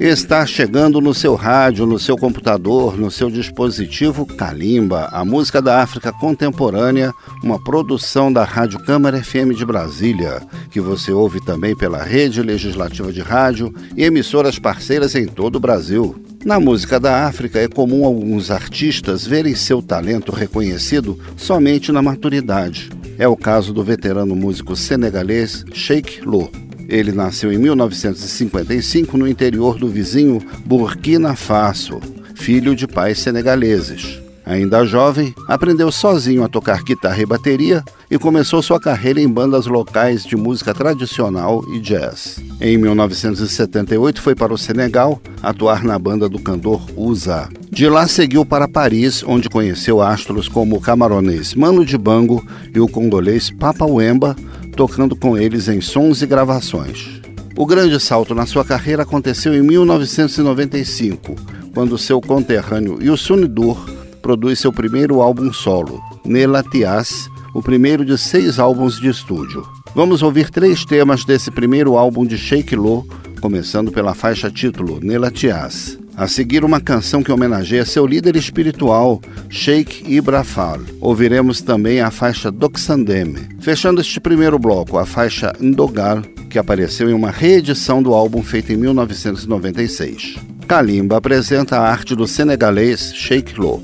Está chegando no seu rádio, no seu computador, no seu dispositivo Kalimba, a música da África contemporânea, uma produção da Rádio Câmara FM de Brasília, que você ouve também pela Rede Legislativa de Rádio e emissoras parceiras em todo o Brasil. Na música da África é comum alguns artistas verem seu talento reconhecido somente na maturidade. É o caso do veterano músico senegalês Sheikh Lo. Ele nasceu em 1955 no interior do vizinho Burkina Faso, filho de pais senegaleses. Ainda jovem, aprendeu sozinho a tocar guitarra e bateria e começou sua carreira em bandas locais de música tradicional e jazz. Em 1978 foi para o Senegal atuar na banda do cantor Usa. De lá seguiu para Paris, onde conheceu astros como o camaronês Mano Dibango e o congolês Papa Wemba, tocando com eles em sons e gravações. O grande salto na sua carreira aconteceu em 1995, quando seu conterrâneo Youssou N'Dour produz seu primeiro álbum solo, Nelatias, o primeiro de seis álbuns de estúdio. Vamos ouvir três temas desse primeiro álbum de Sheikh Lo, começando pela faixa título Nelatias. A seguir, uma canção que homenageia seu líder espiritual, Sheikh Ibrafal. Ouviremos também a faixa Doxandeme. Fechando este primeiro bloco, a faixa Ndogal, que apareceu em uma reedição do álbum feito em 1996. Kalimba apresenta a arte do senegalês Sheikh Lo.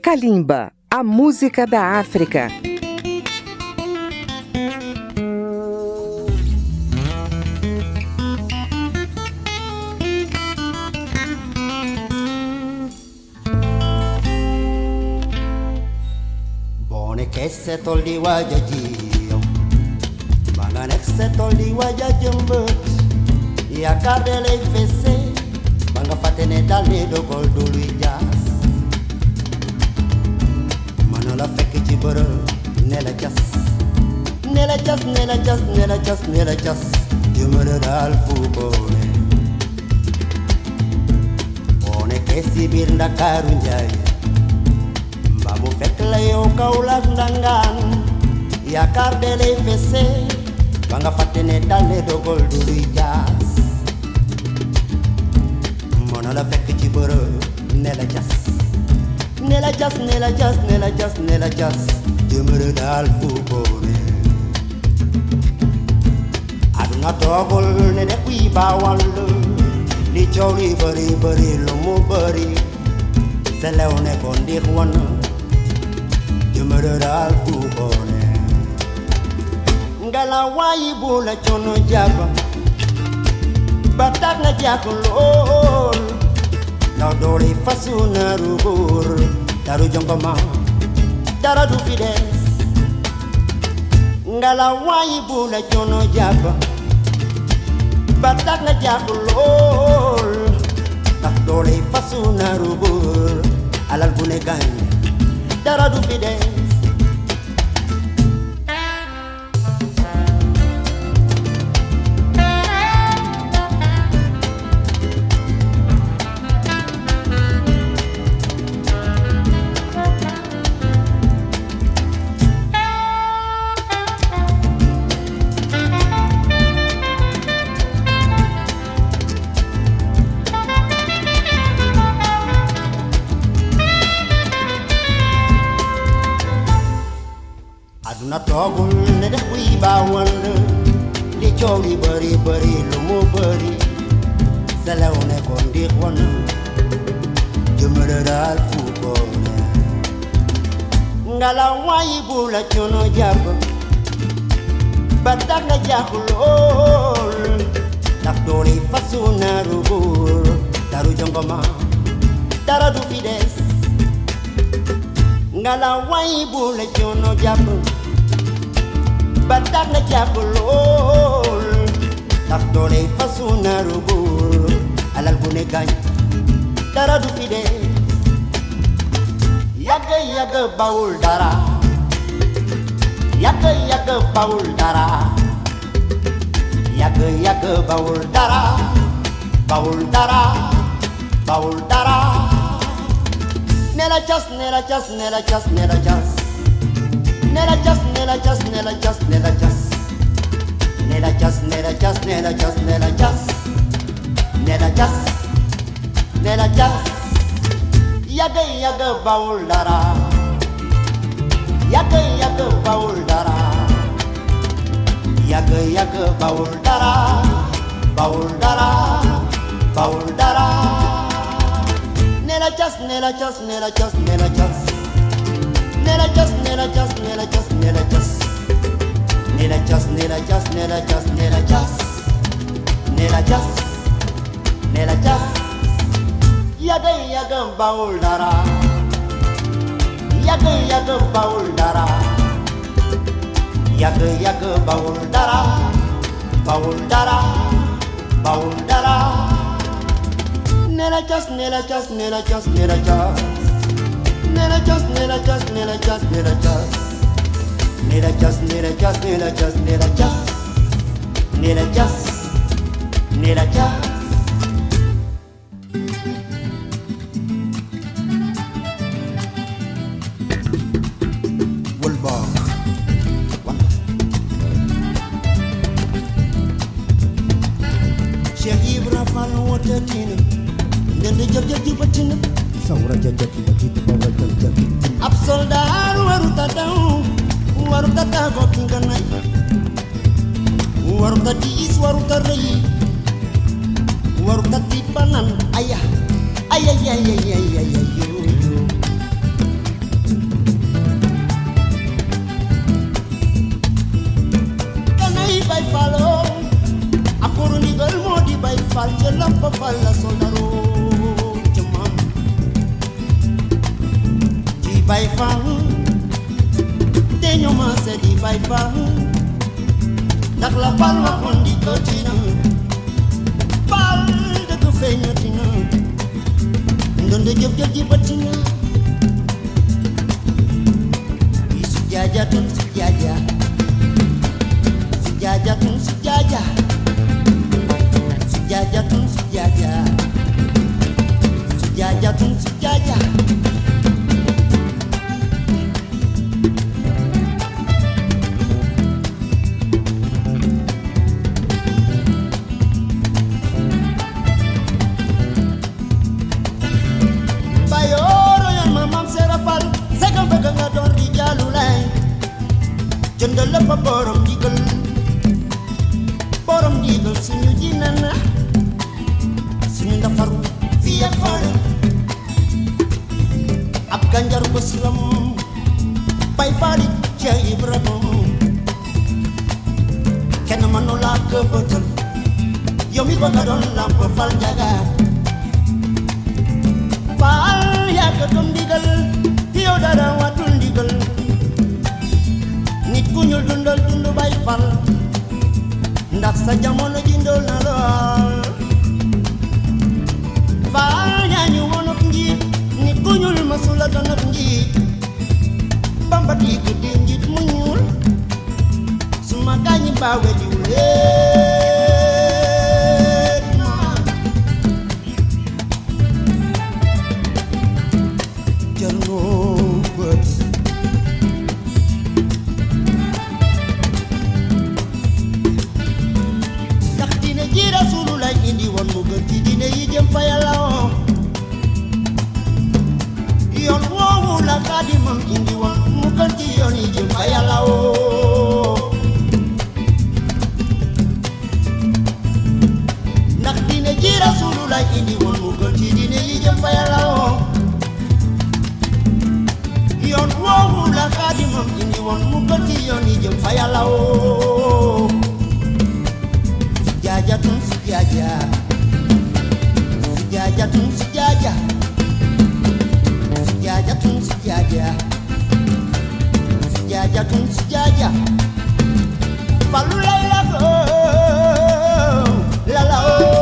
Kalimba, a música da África. setoli waja jiyo balanek setoli wajah jembut ya kardele fese. Banga fatene dale do gol dulu jas. Manola feki ciboro nela jas. Nela jas nela jas nela jas nela jas. Jumere dal fubone one kesi birnda karunjai Vamos ver Cleo kaula ndangan Ya kardele fese Banga fatene dalle do golduri jas Mono la fekk ci bërë Nela jas Nela jas, nela jas, nela jas, nela jas Jëmërë daal fu boore Aduna toogul ne ne kuy baawal Li coow li bëri bëri lu mu bëri Selew ne ko ndiir wana murderer fubone ngala wayi bula chono jaba batak na jakolol na dole fasuna rubur daru jongoma dara du fides ngala wayi bula chono jaba batak na jakolol na dole fasuna rubur alal bune gan, dara du fides Togum na da kui ba wanda Di chongi bari bari lumo bari Jumara Ngala wai bula chono fasuna rubur Taru jongoma Taradu fides Ngala wai bula chono ba tax nga jàpp lool ndax doole fasu naaru góor alal bu ne gaañ dara. Du fi des yàgg yàgg dara. Yàgg yàgg bawul dara. Yàgg yàgg bawul dara bawul dara. Bawul dara ne la cas ne la cas ne la cas ne la cas nella jazz, nella jazz, nella jazz. Nella jazz, nella jazz, nella jazz, nella jazz. Nella jazz, nella jazz. Yaga yaga baulara. Yaga yaga baulara. Yaga yaga baulara. Baulara, baulara. Nella jazz, nella jazz, nella jazz, nella jazz. Nella just nella just nella just nella just nella just nella just nella just nella just nena just nena just yagan yagan baul dara yagan yagan baul dara yagan yagan baul dara baul dara baul dara nena just nella just nella just nella just Nella just, nella just, nella just, nella just. nella just, nella just, nella just, nella just. nella just, need just. ak la fal wa kondito tina fal de ko feño tina. Ndonde jëf jëf ji batina isu jaja tun si jaja si jaja tun si jaja si jaja tun si jaja si jaja tun si jaja tiempo ya lao. Yon wo la kadi mam kindi wa. Mukanti yon i tiempo ya lao. Nak dine jira sulu la kindi wa. Mukanti dine i tiempo ya lao. Yon wo la kadi mam kindi wa. Mukanti yon i tiempo ya lao. Jaja tum suki aja. Sijaja tu sijaja Sijaja tu sijaja Sijaja tu sijaja Falu la la la la la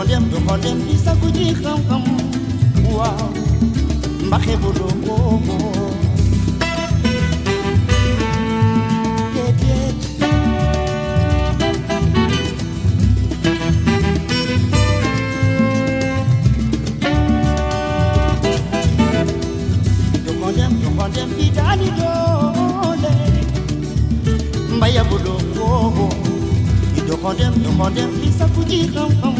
condemn, to condemn, is a good young come. Wow, Makebulo. Get it. condemn, you condemn, be done it all. By a bullet, you condemn, you condemn.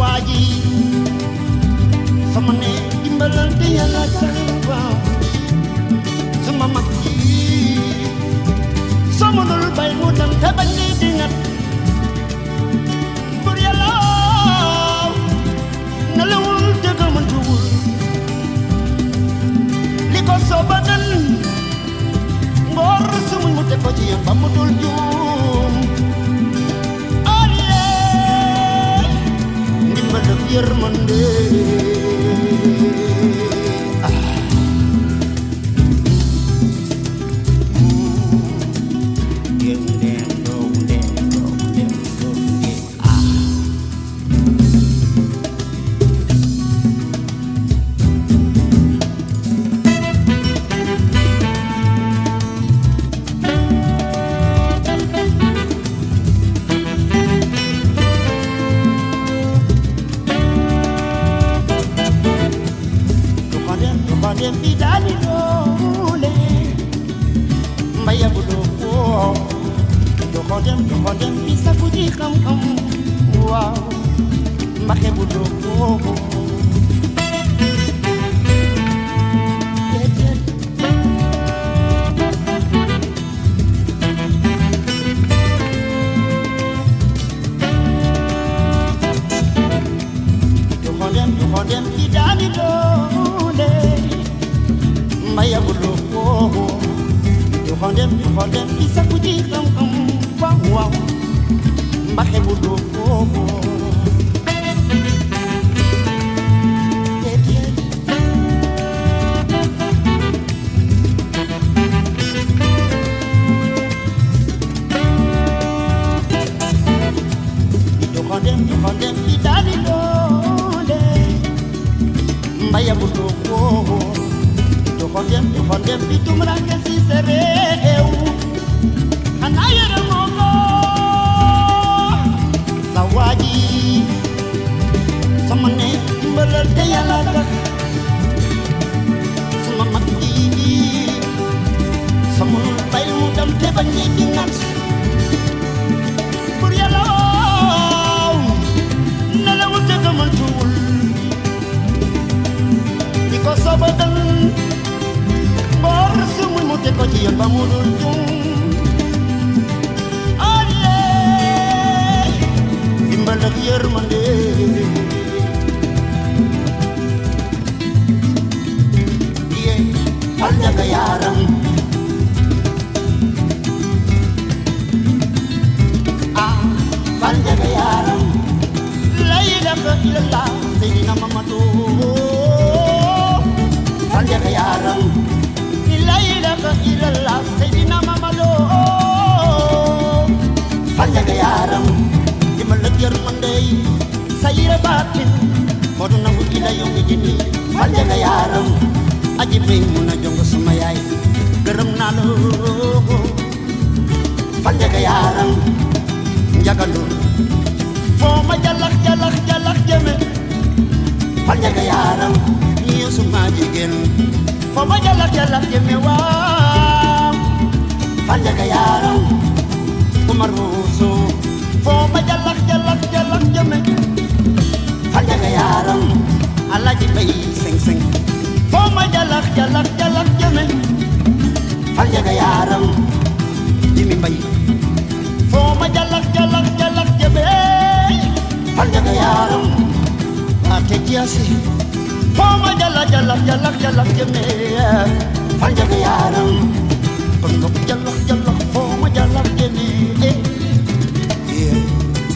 waaji sama ne dimbalante yàlla tax waaw sama mag ji soo mënul bay mu dem te bañ ni dingat bur yàlla na lewul dëgg mëntuwul li ko soobadan ngoor sumuñ mu teg ko ci yéen ba Pierre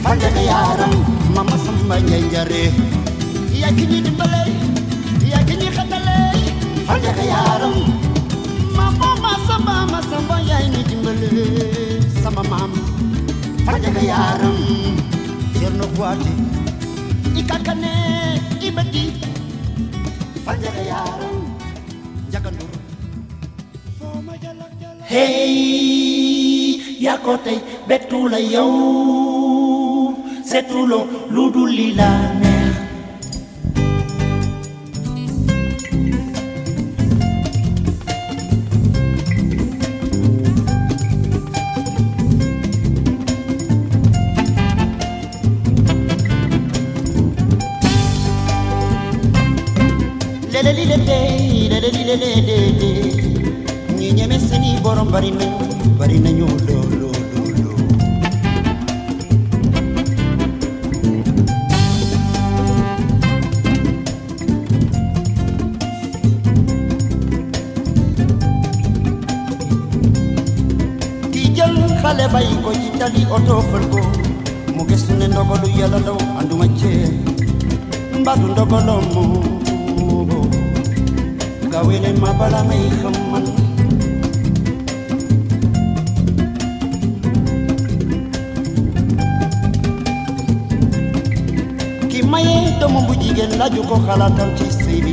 fal jaga yaram mama samba njanjare yaa ki ñuy dimbale yaa ki ñuy xetale fal jaga yaram mama ma samba ma yaay ni dimbale sama maam fal jaga yaram cerno kuwaate i kakane i beti fal jaga yaram jagandur foo ma yaa ko tey bettu c'est tout long, l'oudouli la mer. Ni nyame seni borom bari na bari na nyolo sadii otoo folkoo mu gis ne ndogolu yàlla ndaw anduma cee mbalu ndogolo moobo nga weleen ma bala may xam man ki maye doomu bu jigéen laaju ko xalaatam ci sëy bi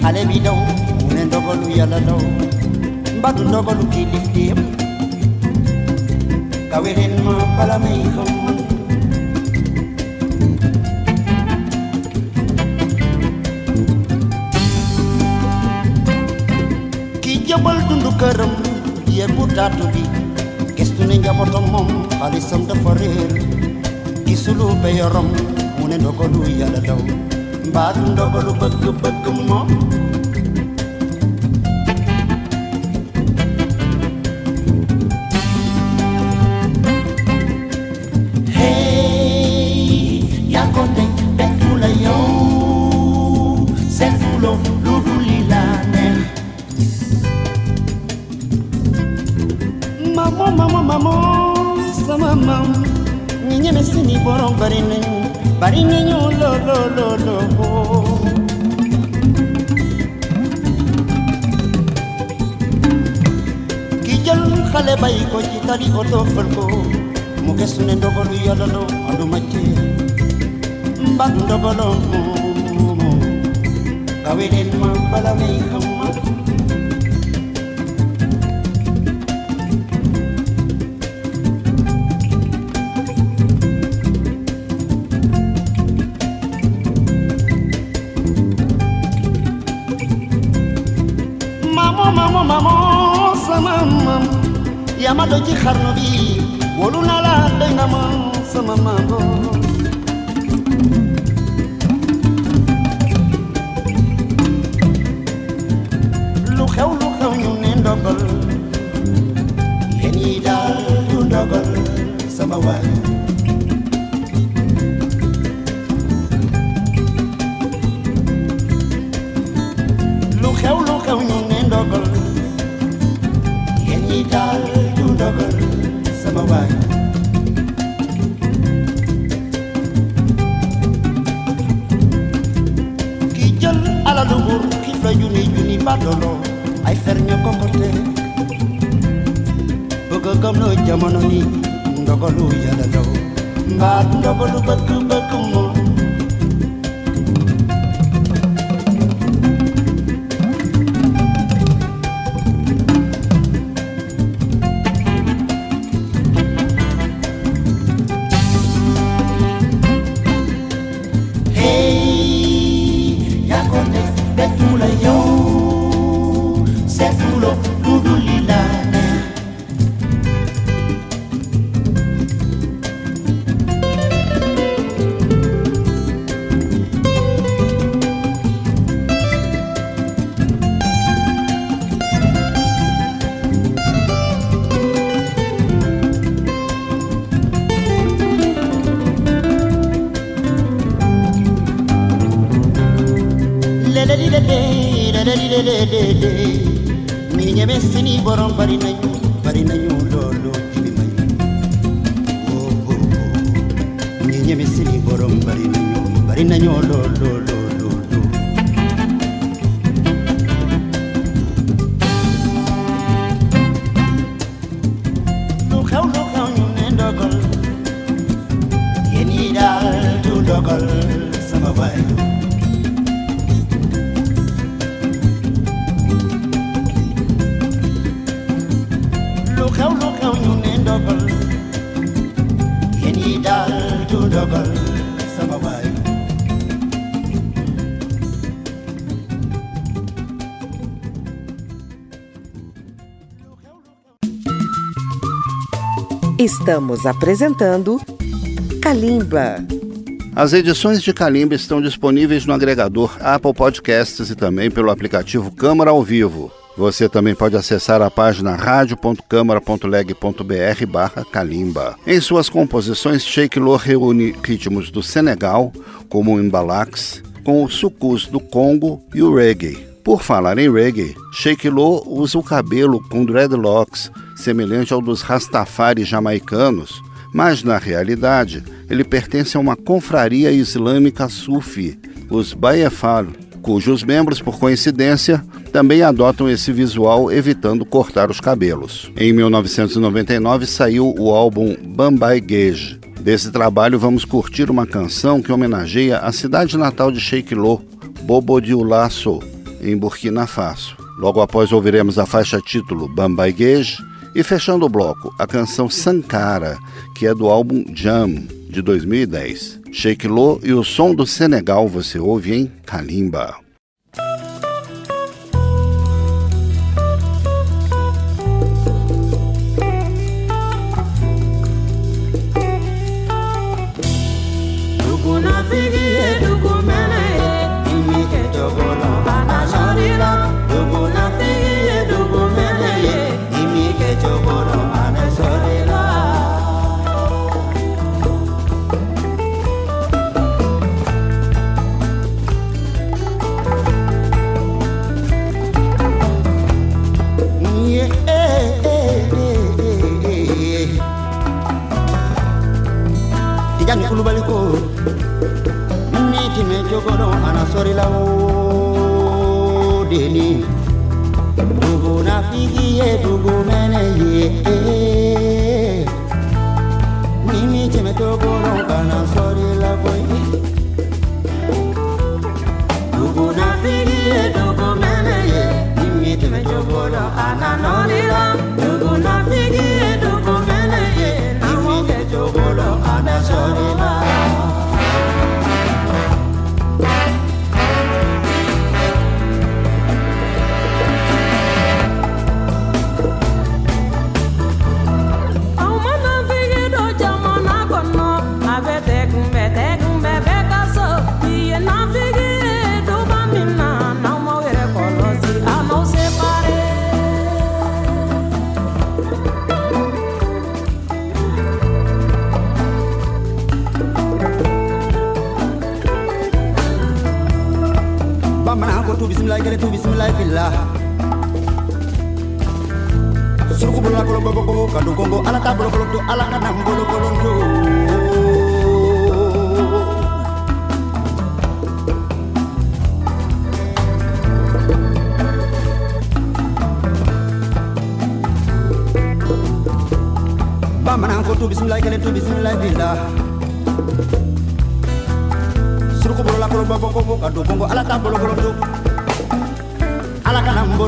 xale bi daw mu ne ndogolu yàlla daw mbalu ndogolu kii dif di yëpp may xam man ki jëbal dundu këram yéer bu taatu bi gestu ne njabootam moom xaalisam dafa réer gisulu be yorom mu ne ndogalu yàlla daw moom tari odo farko muke sune ndogolu yalalo andu mache mbag ndogolo mo kawelen ma balame kamma yaa ma doy ci xarnu bi wóolu naa la doy nga ma sama jamono ni ndogalu yàlla law mbaa ndogalu bëgg bëgg moom yéen yi daal du sama Estamos apresentando Kalimba. As edições de Calimba estão disponíveis no agregador Apple Podcasts e também pelo aplicativo Câmara ao Vivo. Você também pode acessar a página radio.câmara.leg.br barra Kalimba. Em suas composições, Sheikh Lo reúne ritmos do Senegal, como o Imbalax, com o sucus do Congo e o reggae. Por falar em reggae, Sheikh Lo usa o cabelo com dreadlocks, semelhante ao dos Rastafari jamaicanos, mas na realidade ele pertence a uma confraria islâmica sufi, os Bayefal, cujos membros, por coincidência, também adotam esse visual evitando cortar os cabelos. Em 1999 saiu o álbum Bambai Gage. Desse trabalho vamos curtir uma canção que homenageia a cidade natal de Sheikh Lo, Bobo Dioulasso, em Burkina Faso. Logo após ouviremos a faixa título Bambai Gage e fechando o bloco, a canção Sankara, que é do álbum Jam, de 2010. Sheikh Lo e o som do Senegal você ouve em Kalimba.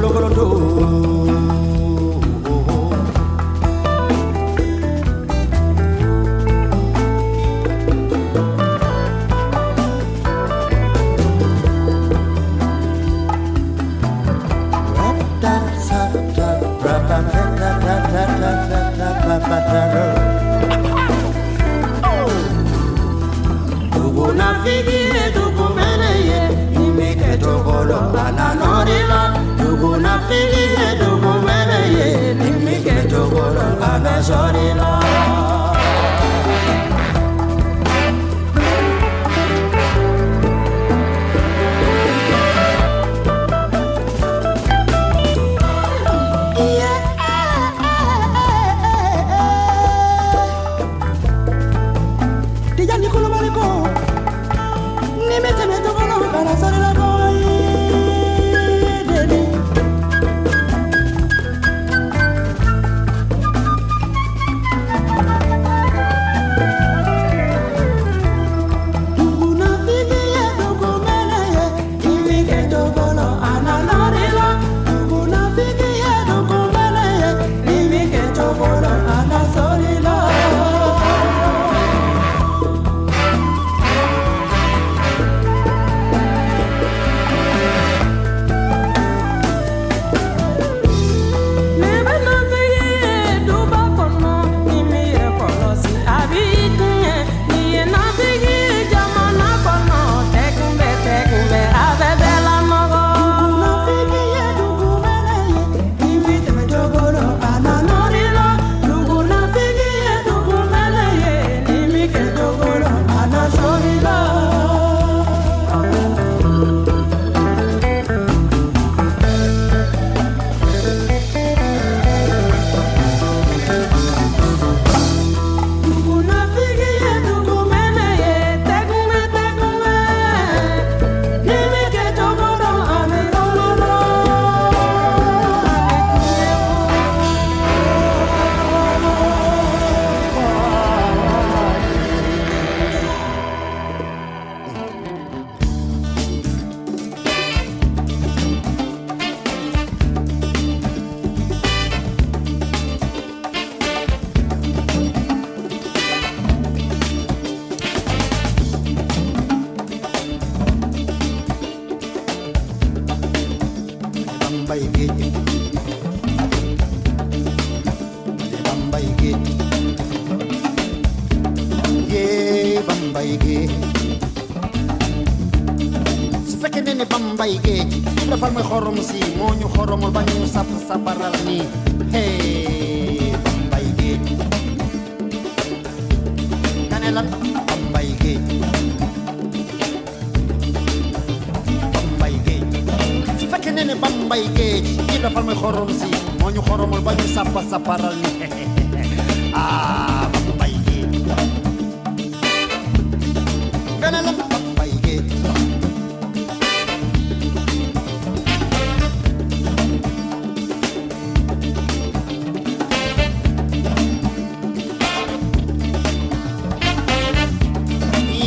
kolo kolo do.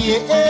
yeah.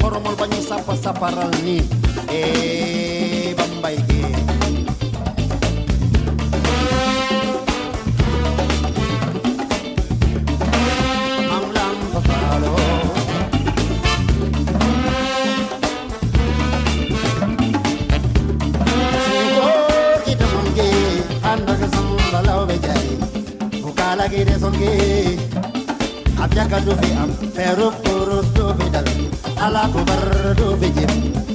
xoromol banyu sapa sàpp sàpparal ni ee ba mbay gi Kala gire songi, abjaka dufi am, feruk turus dufi dalam. alaa kubarruu fijimu.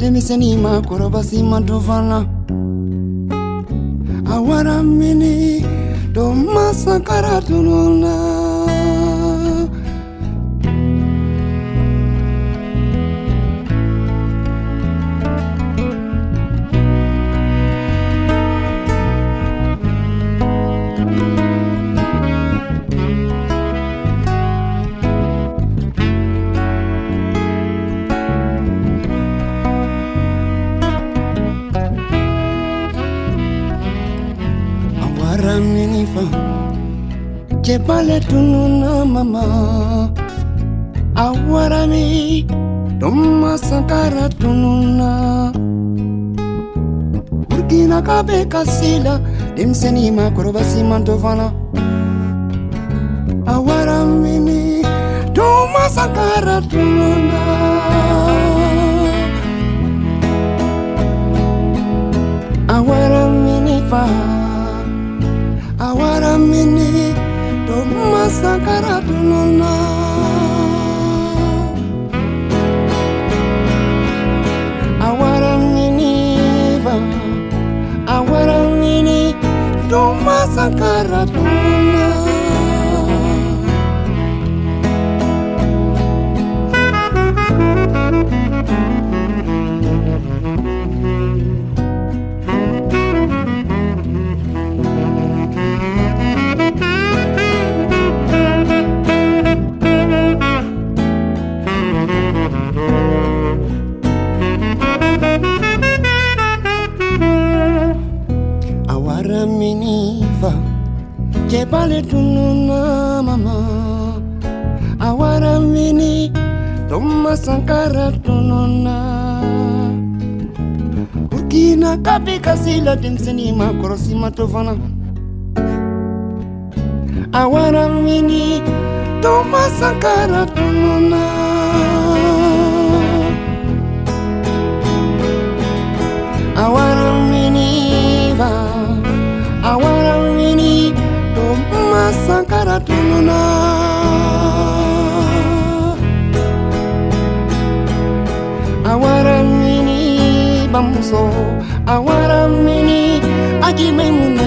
tenisenima korobasima dovana. Awaramini tunona. na kabeka sila demseni makoro basimantofana awaramini tomasakara tunona awaramini fa awaramini tomasakara tunona para sankara tonona burkina kabi kasila denmisɛni ma to fana a wara mini toma sankara tonona a wara mini ba a wara mini toma sankara tonona lam so awara mini give me money na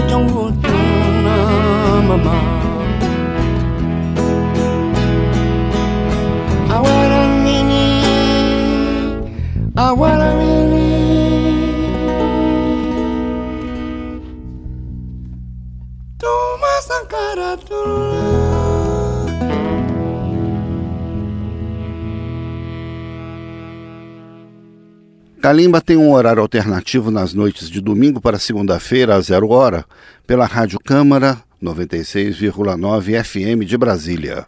Kalimba tem um horário alternativo nas noites de domingo para segunda-feira, às zero hora, pela Rádio Câmara 96,9 FM de Brasília.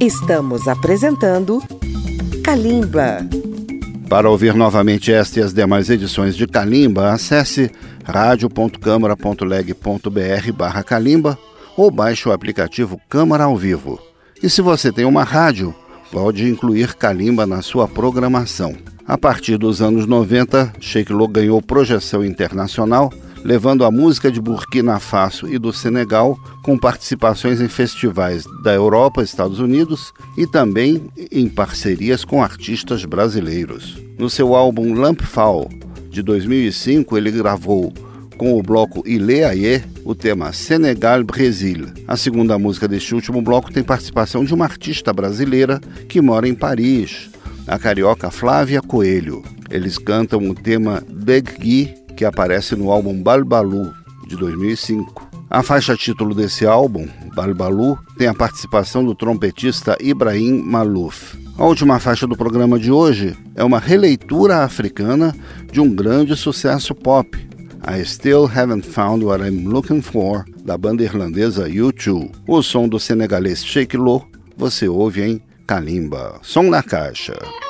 Estamos apresentando Kalimba. Para ouvir novamente esta e as demais edições de Calimba, acesse radio.câmara.leg.br barra Calimba ou baixe o aplicativo Câmara ao Vivo. E se você tem uma rádio, pode incluir Calimba na sua programação. A partir dos anos 90, Sheikh ganhou projeção internacional, levando a música de Burkina Faso e do Senegal com participações em festivais da Europa, Estados Unidos e também em parcerias com artistas brasileiros. No seu álbum Lampfall, de 2005, ele gravou com o bloco Ile Aie o tema Senegal Brasil. A segunda música deste último bloco tem participação de uma artista brasileira que mora em Paris, a carioca Flávia Coelho. Eles cantam o tema Degui, que aparece no álbum Balbalu, de 2005. A faixa título desse álbum, Balbalu, tem a participação do trompetista Ibrahim Malouf. A última faixa do programa de hoje é uma releitura africana de um grande sucesso pop, I Still Haven't Found What I'm Looking For, da banda irlandesa U2. O som do senegalês Sheikh Lo você ouve em Kalimba. Som na caixa.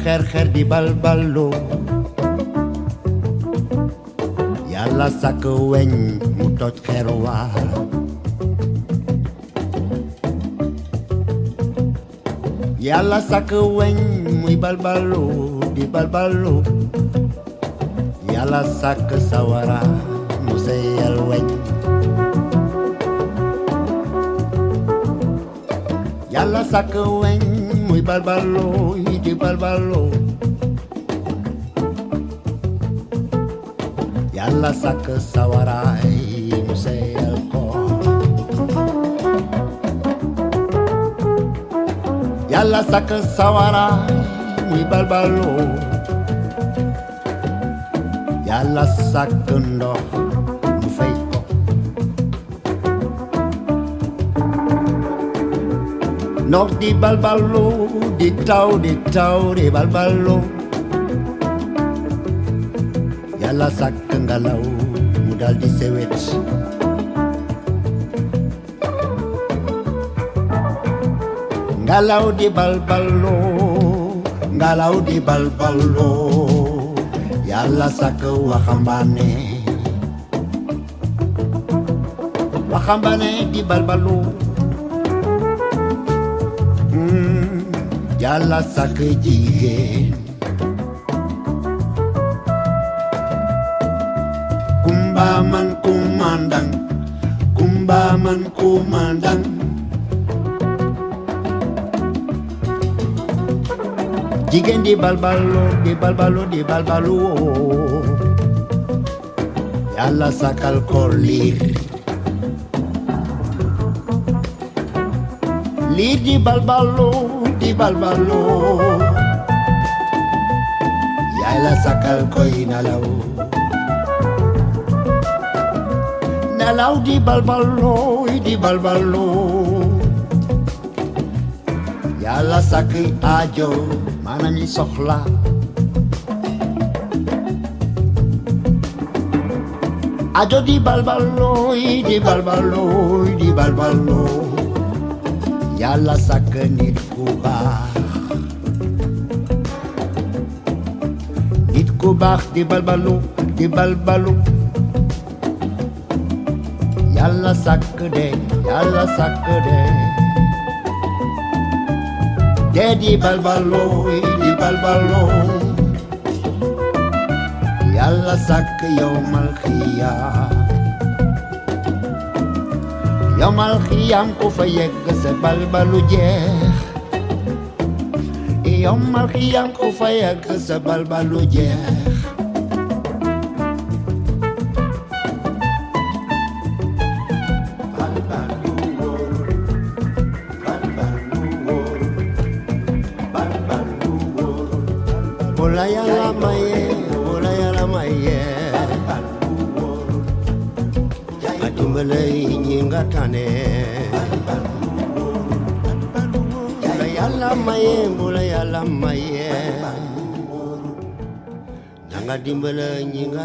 gerger di balballo Yalla sak weñ mu toj xeru Yalla sak weñ muy balballo di balbalu, Yalla sak sawara mu seyal weñ Yalla sak weñ muy balballo pa'l balón. Y a la saca sabaray, no sé el cor. Y a la saca muy pa'l balón. Y a la saca no. Nord di Balballo, di Tau, di Tau, di Balballo. Yala sak tengalau, mudal di sewet. Ngalau di Balballo, ngalau di Balballo. Yala sak wakambane. Wakambane di Balballo. Dallas a. Kumbaman kumandang, kumbaman kumandang. Jigen di balbalo, di balbalo, di balbalo. Yalla sakal kolir. Lidi balbalo, balbalo yala sakal koy nalaw nalaw di balbalo di balbalo yala sak ajo manam yi soxla ajo di balbalo di balbalo di balbalo yàlla sàkk nit ku baax di balbalo di balbalo yàlla sàkk de yàlla sàkk de. De di balbalo di balbalo yàlla sàkk yowmal xiyaam יום על חיים קופייק סבלבלוג'ך יום על חיים קופייק סבלבלוג'ך kadimbala nyinga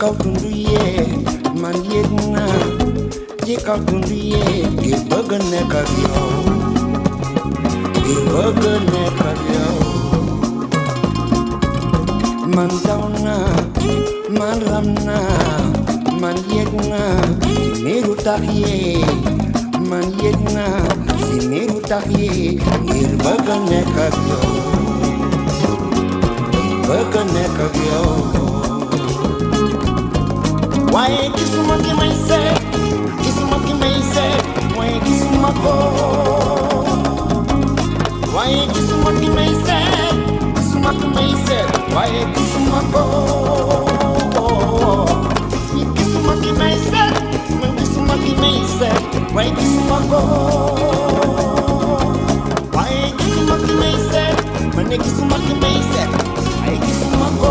Jika kundu ye man ye na Jika kundu ye ge bagan ne kavyo Ge bagan ne kavyo Man dauna man ramna man ye. Na Neru tahye man ye na Neru tahye ge bagan ne kavyo Bagan ne kavyo waaye gisuma ki may seet gisuma ki may seet waaye gisuma ko waaye gisuma ki may seet gisuma ki may seet waaye gisuma ko gisuma ki may seet man gisuma ki may seet waaye gisuma ko waaye gisuma ki may seet man ne gisuma ki may seet waaye gisuma ko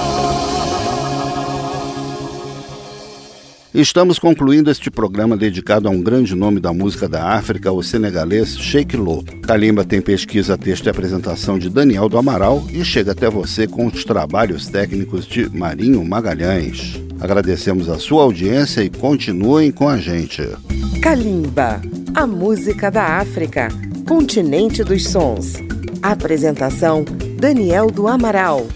Estamos concluindo este programa dedicado a um grande nome da música da África, o senegalês Sheikh Lo. Kalimba tem pesquisa, texto e apresentação de Daniel do Amaral e chega até você com os trabalhos técnicos de Marinho Magalhães. Agradecemos a sua audiência e continuem com a gente. Kalimba, a música da África, continente dos sons. Apresentação: Daniel do Amaral.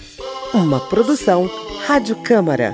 Uma produção Rádio Câmara,